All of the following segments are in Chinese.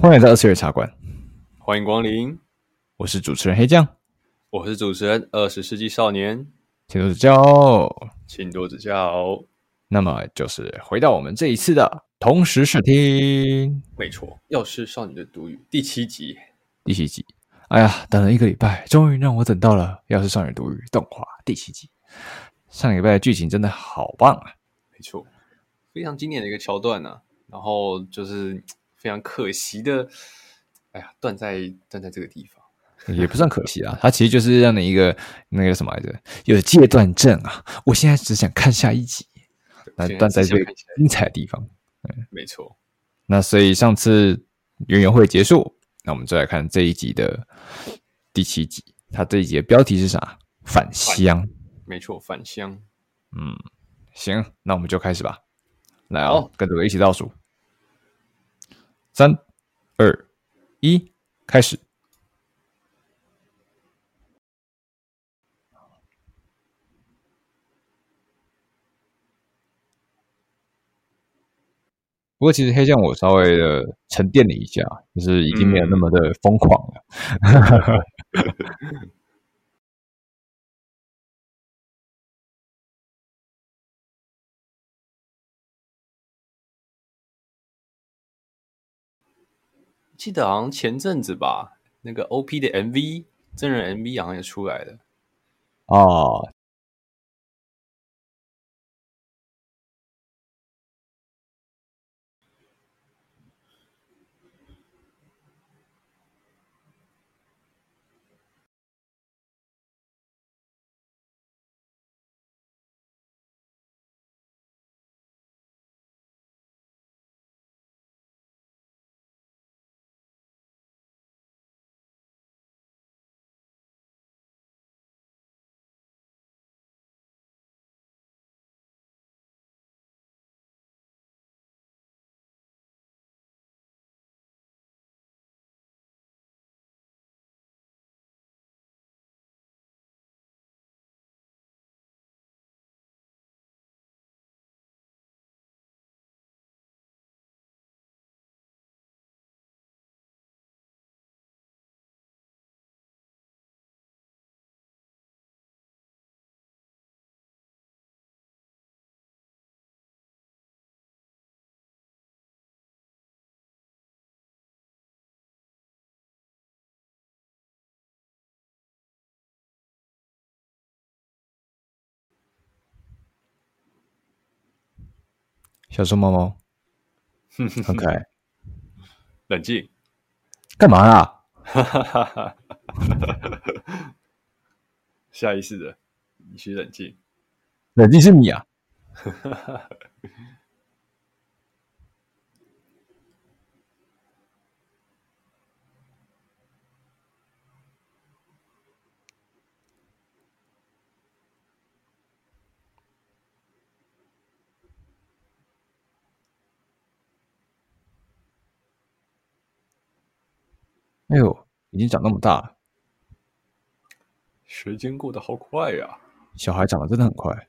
欢迎来到二次元茶馆，欢迎光临。我是主持人黑酱，我是主持人二十世纪少年，请多指教，请多指教。那么就是回到我们这一次的同时试听，没错，《药师少女的独语》第七集，第七集。哎呀，等了一个礼拜，终于让我等到了《药师少女独语》动画第七集。上礼拜的剧情真的好棒啊！没错，非常经典的一个桥段呢、啊。然后就是非常可惜的，哎呀，断在断在这个地方，也不算可惜啊。它其实就是让你一个那个什么来着，有戒断症啊。我现在只想看下一集。那断在最精彩的地方，嗯，没错。那所以上次圆圆会结束，那我们就来看这一集的第七集。它这一集的标题是啥？返乡。没错，返乡。嗯，行，那我们就开始吧。来哦，哦跟着我一起倒数，三、二、一，开始。不过，其实黑酱我稍微的沉淀了一下，就是已经没有那么的疯狂了。嗯、记得好像前阵子吧，那个 OP 的 MV 真人 MV 好像也出来了。哦。小熊猫猫，很可爱。冷静，干嘛啦？下意识的，你需冷静。冷静是你啊。哎呦，已经长那么大了，时间过得好快呀！小孩长得真的很快。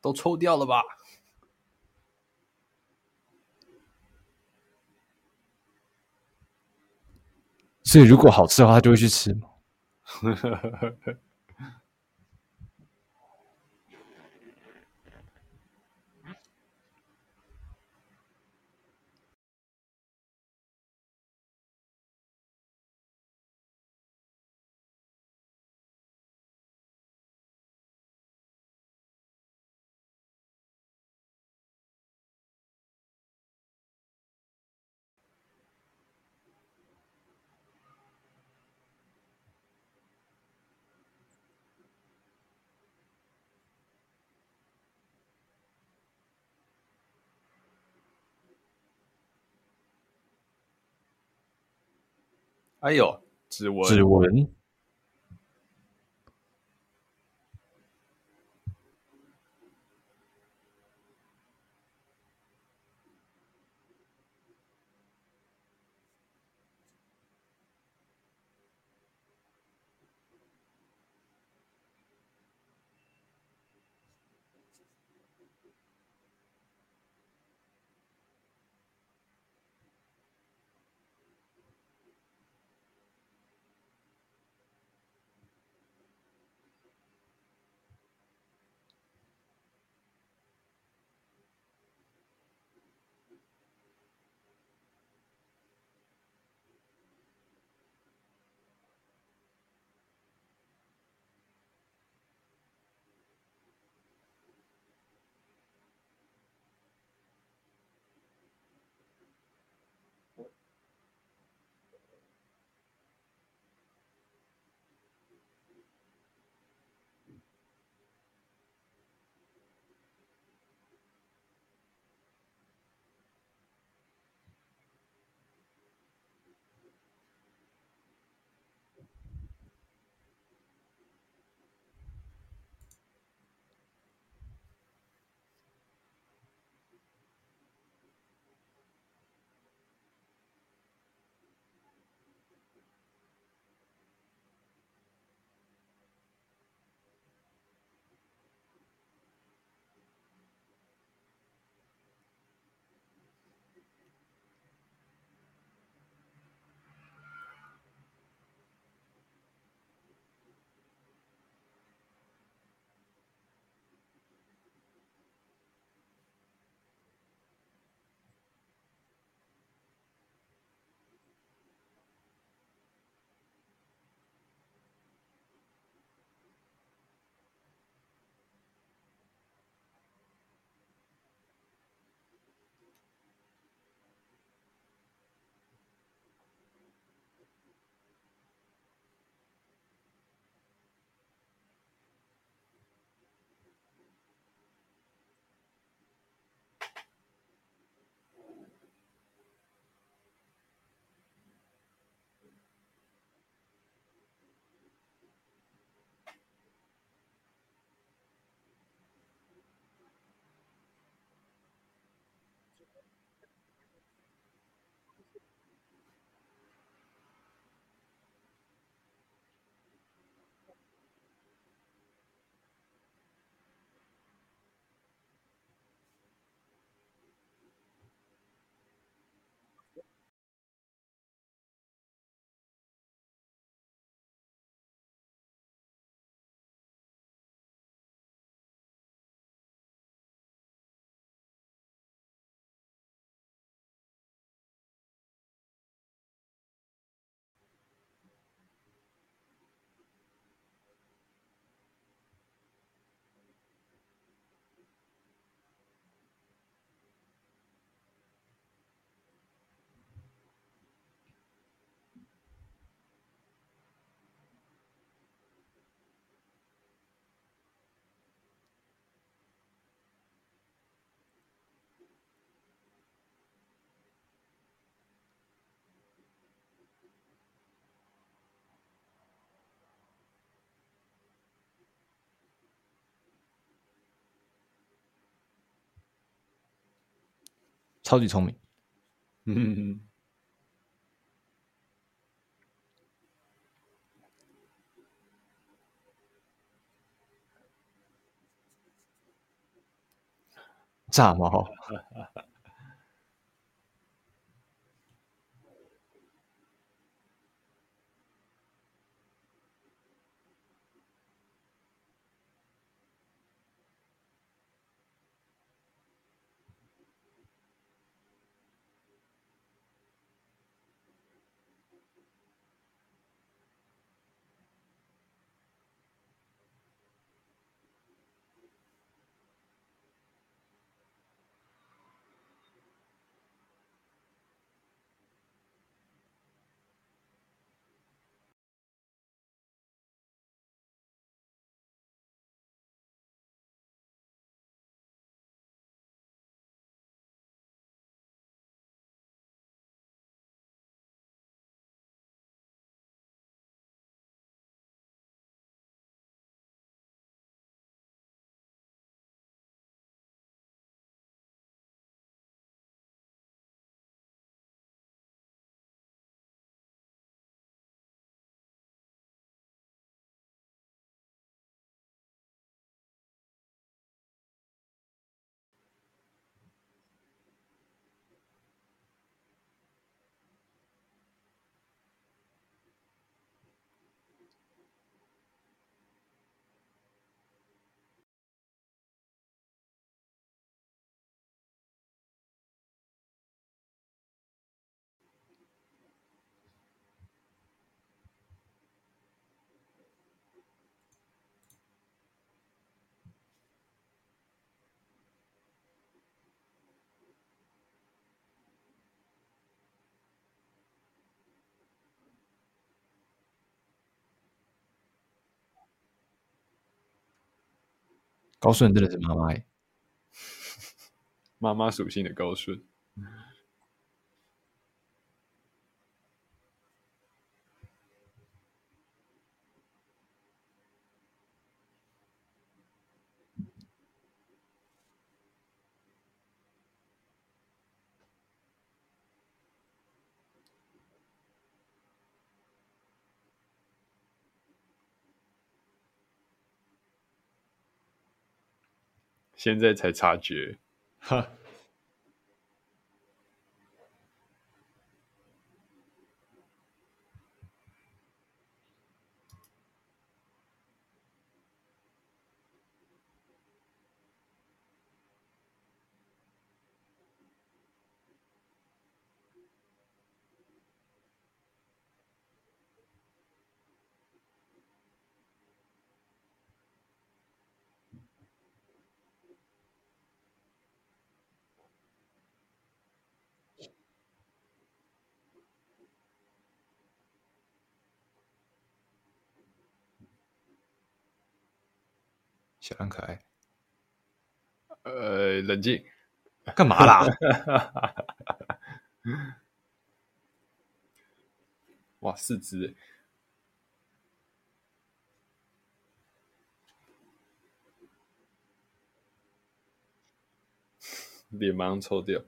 都抽掉了吧？所以如果好吃的话，他就会去吃吗？哎呦，指纹，指纹。超级聪明，嗯，炸毛。高顺真的是妈妈哎，妈妈属性的高顺。现在才察觉，哈。小狼可爱，呃，冷静，干嘛啦？哇，四只，脸马上抽掉。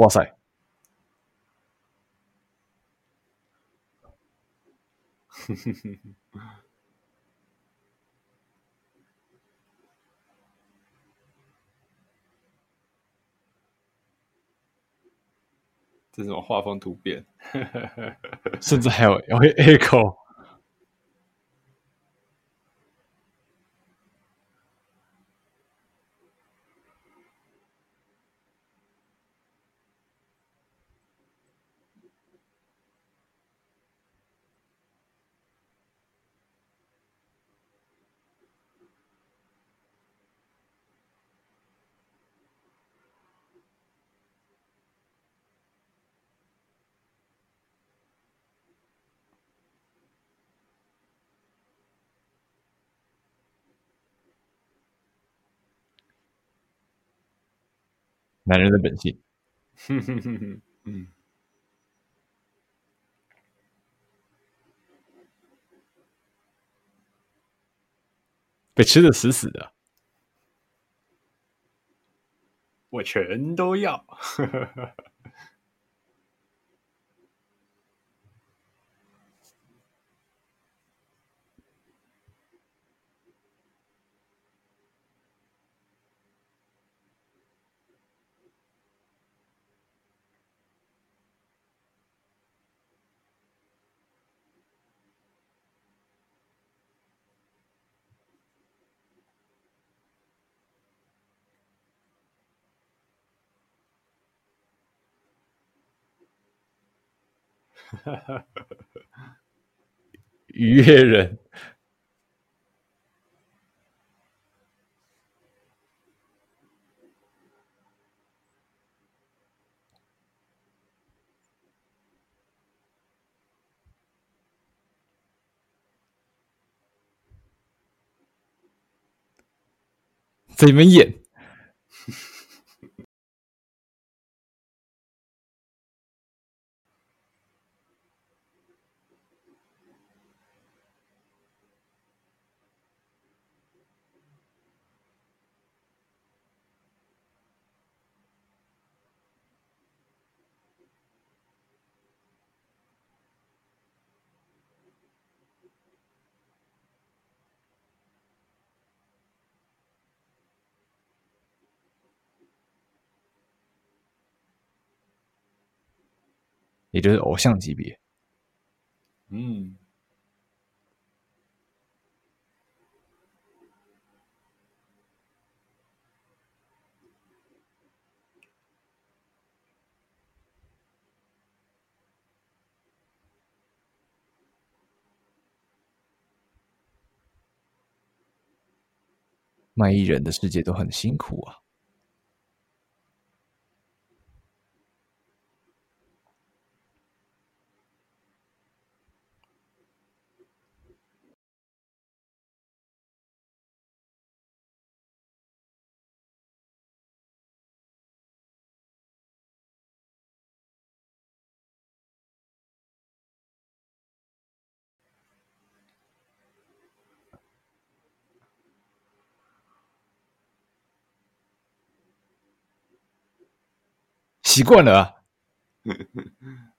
哇塞！这种画风突变，甚至还有有 echo。男人的本性。嗯，被吃的死死的，我全都要。渔业人。在里面演，也就是偶像级别，嗯，卖艺人的世界都很辛苦啊。习惯了啊。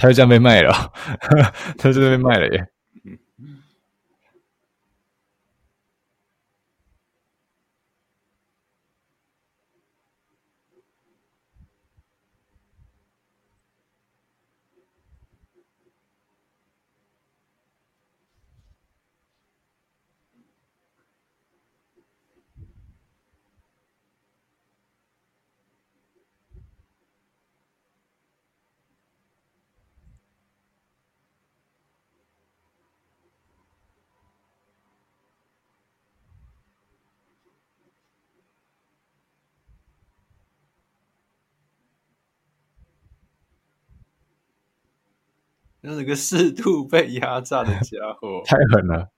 他就这样被卖了，他就被卖了耶！那是个适度被压榨的家伙，太狠了。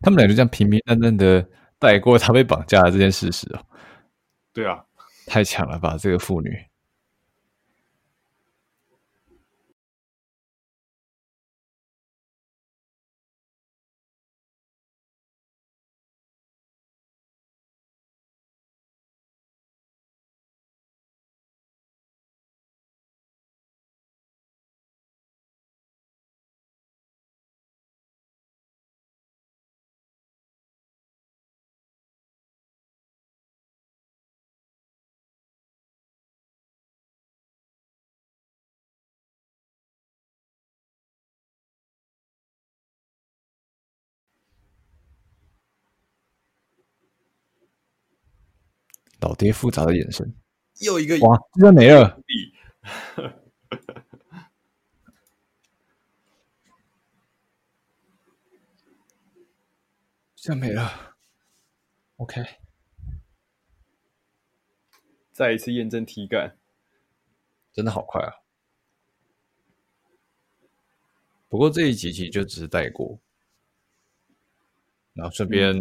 他们俩就这样平平淡淡的带过他被绑架的这件事实哦。对啊，太强了吧，这个妇女。老爹复杂的眼神，又一个哇，居然没了。这没了，OK，再一次验证体感，真的好快啊！不过这一集其实就只是带过，然后顺便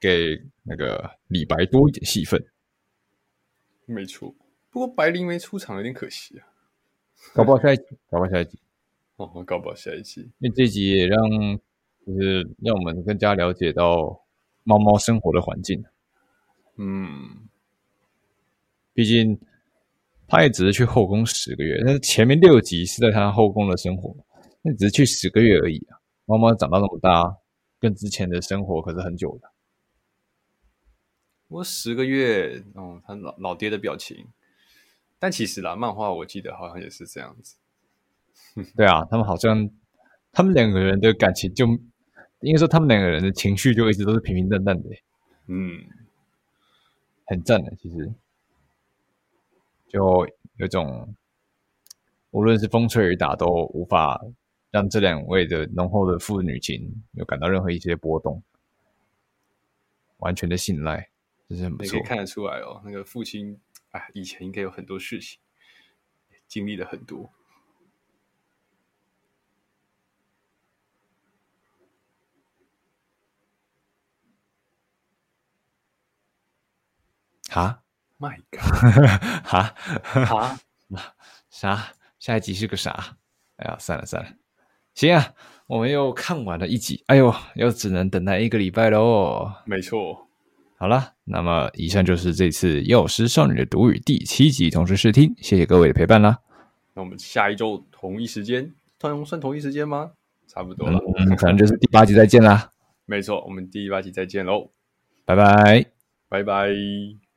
给那个李白多一点戏份。没错，不过白灵没出场有点可惜啊。搞不好下一集，搞不好下一集，哦，搞不好下一集，因为这集也让。就是让我们更加了解到猫猫生活的环境。嗯，毕竟他也只是去后宫十个月，但是前面六集是在他后宫的生活，那只是去十个月而已啊。猫猫长到那么大，跟之前的生活可是很久的。我十个月，哦，他老老爹的表情。但其实啦，漫画我记得好像也是这样子。对啊，他们好像他们两个人的感情就。应该说，他们两个人的情绪就一直都是平平淡淡的，嗯，很赞的。其实，就有种无论是风吹雨打，都无法让这两位的浓厚的父女情有感到任何一些波动，完全的信赖，这是很不错。可以看得出来哦，那个父亲，哎，以前应该有很多事情，经历了很多。哈，My God，哈，哈，啥？下一集是个啥？哎呀，算了算了，行啊，我们又看完了一集，哎呦，又只能等待一个礼拜喽。没错，好了，那么以上就是这次《药师少女的独语》第七集同时试听，谢谢各位的陪伴啦。那我们下一周同一时间，同算同一时间吗？差不多了，嗯，可能就是第八集再见啦。没错，我们第八集再见喽，拜拜，拜拜。